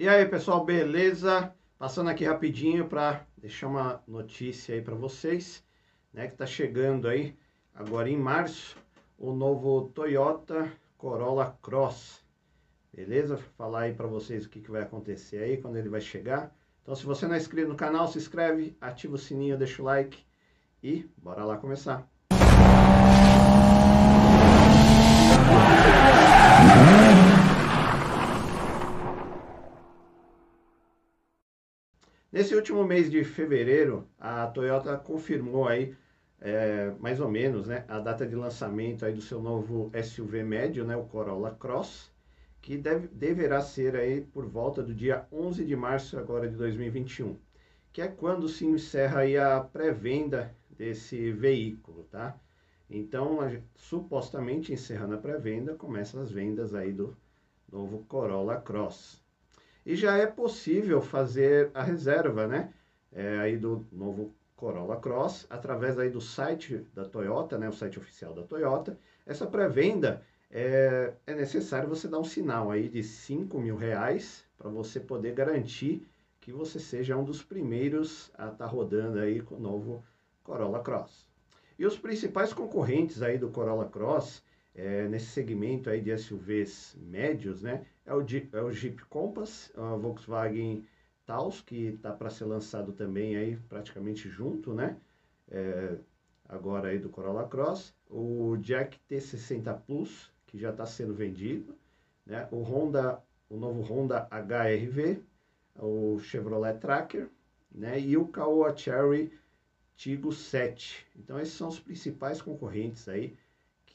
E aí, pessoal, beleza? Passando aqui rapidinho para deixar uma notícia aí para vocês, né, que tá chegando aí agora em março o novo Toyota Corolla Cross. Beleza? Vou falar aí para vocês o que, que vai acontecer aí quando ele vai chegar. Então, se você não é inscrito no canal, se inscreve, ativa o sininho, deixa o like e bora lá começar. Nesse último mês de fevereiro, a Toyota confirmou aí, é, mais ou menos, né, a data de lançamento aí do seu novo SUV médio, né, o Corolla Cross, que deve, deverá ser aí por volta do dia 11 de março agora de 2021, que é quando se encerra aí a pré-venda desse veículo, tá? Então, a, supostamente encerrando a pré-venda, começam as vendas aí do novo Corolla Cross. E já é possível fazer a reserva, né? É, aí do novo Corolla Cross, através aí do site da Toyota, né? O site oficial da Toyota. Essa pré-venda é, é necessário você dar um sinal aí de 5 mil reais para você poder garantir que você seja um dos primeiros a estar tá rodando aí com o novo Corolla Cross. E os principais concorrentes aí do Corolla Cross é, nesse segmento aí de SUVs médios, né? É o, Jeep, é o Jeep Compass, a Volkswagen Taos, que está para ser lançado também aí praticamente junto, né? É, agora aí do Corolla Cross, o Jack T60 Plus, que já está sendo vendido, né? O Honda, o novo Honda HRV, o Chevrolet Tracker, né? E o Caoa Cherry Tigo 7. Então esses são os principais concorrentes aí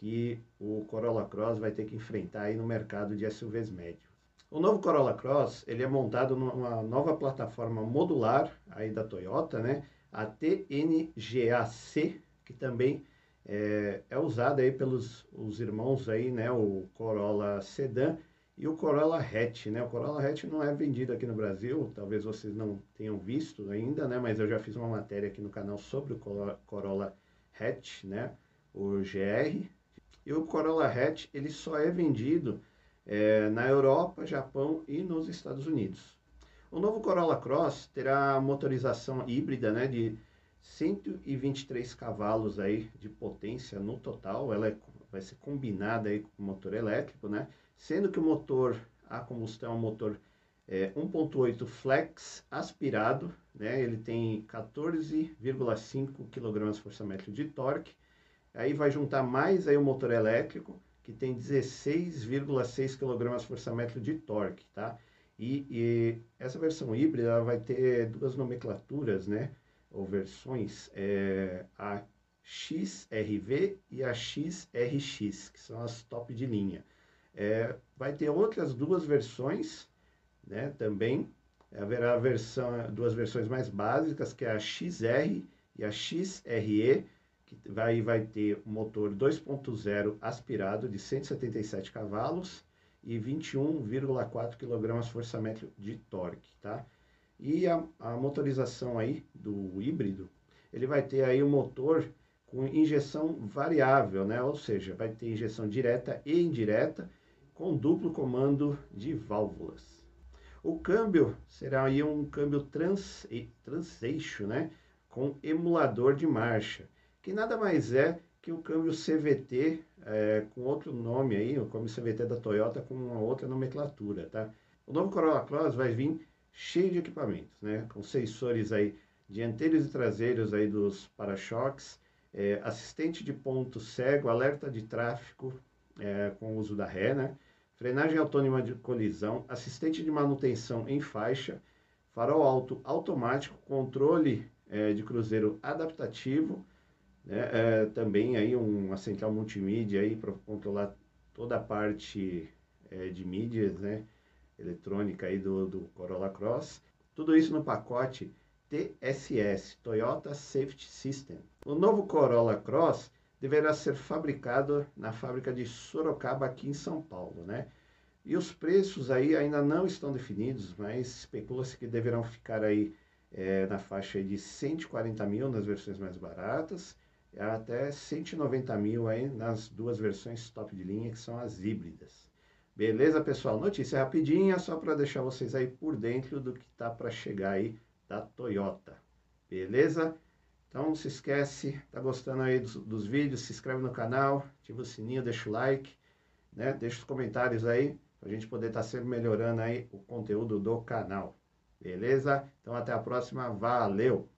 que o Corolla Cross vai ter que enfrentar aí no mercado de SUVs médios. O novo Corolla Cross, ele é montado numa nova plataforma modular aí da Toyota, né? A TNGAC, que também é, é usada aí pelos os irmãos aí, né? O Corolla Sedan e o Corolla Hatch, né? O Corolla Hatch não é vendido aqui no Brasil, talvez vocês não tenham visto ainda, né? Mas eu já fiz uma matéria aqui no canal sobre o Corolla Hatch, né? O GR, e o Corolla Hatch ele só é vendido é, na Europa, Japão e nos Estados Unidos. O novo Corolla Cross terá motorização híbrida né, de 123 cavalos aí de potência no total. Ela é, vai ser combinada aí com o motor elétrico, né? Sendo que o motor a combustão é um motor é, 1.8 flex aspirado, né? Ele tem 14,5 kgfm de torque Aí vai juntar mais aí o motor elétrico, que tem 16,6 kgfm de torque, tá? E, e, essa versão híbrida vai ter duas nomenclaturas, né? Ou versões, é, a XRV e a XRX, que são as top de linha. É, vai ter outras duas versões, né? Também haverá versão, duas versões mais básicas, que é a XR e a XRE, que vai, vai ter motor 2.0 aspirado de 177 cavalos e 21,4 kgfm de torque, tá? E a, a motorização aí do híbrido, ele vai ter aí um motor com injeção variável, né? Ou seja, vai ter injeção direta e indireta com duplo comando de válvulas. O câmbio será aí um câmbio trans, transeixo, né? Com emulador de marcha que nada mais é que o câmbio CVT é, com outro nome aí, o câmbio CVT da Toyota com uma outra nomenclatura, tá? O novo Corolla Cross vai vir cheio de equipamentos, né? Com sensores aí dianteiros e traseiros aí dos para-choques, é, assistente de ponto cego, alerta de tráfego é, com o uso da ré, né? Frenagem autônoma de colisão, assistente de manutenção em faixa, farol alto automático, controle é, de cruzeiro adaptativo, né? É, também aí uma central multimídia aí para controlar toda a parte é, de mídias, né? eletrônica aí do, do Corolla Cross. Tudo isso no pacote TSS, Toyota Safety System. O novo Corolla Cross deverá ser fabricado na fábrica de Sorocaba aqui em São Paulo, né? E os preços aí ainda não estão definidos, mas especula-se que deverão ficar aí é, na faixa de 140 mil nas versões mais baratas até 190 mil aí nas duas versões top de linha, que são as híbridas. Beleza, pessoal? Notícia rapidinha, só para deixar vocês aí por dentro do que tá para chegar aí da Toyota. Beleza? Então não se esquece, tá gostando aí dos, dos, vídeos, se inscreve no canal, ativa o sininho, deixa o like, né? Deixa os comentários aí, para a gente poder estar tá sempre melhorando aí o conteúdo do canal. Beleza? Então até a próxima, valeu!